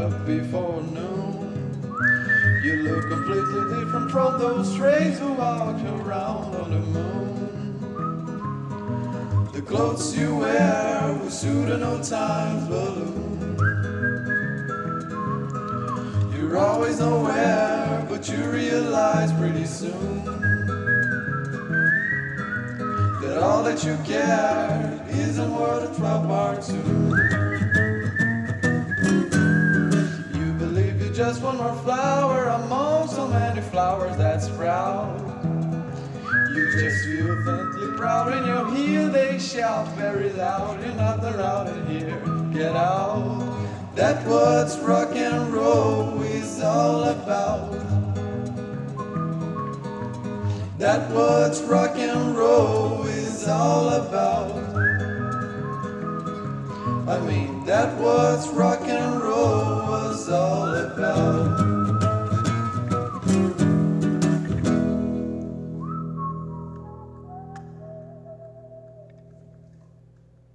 up before noon. You look completely different from those strays who walk around on the moon. The clothes you wear will suit an old time balloon. You're always nowhere, but you realize pretty soon that all that you care isn't worth a 12 bar tune. Just one more flower among so many flowers that sprout. You just feel faintly proud when you hear they shout very loud. You're not allowed in here, get out. That's what rock and roll is all about. That's what rock and roll is all about. I mean, that was rock and roll.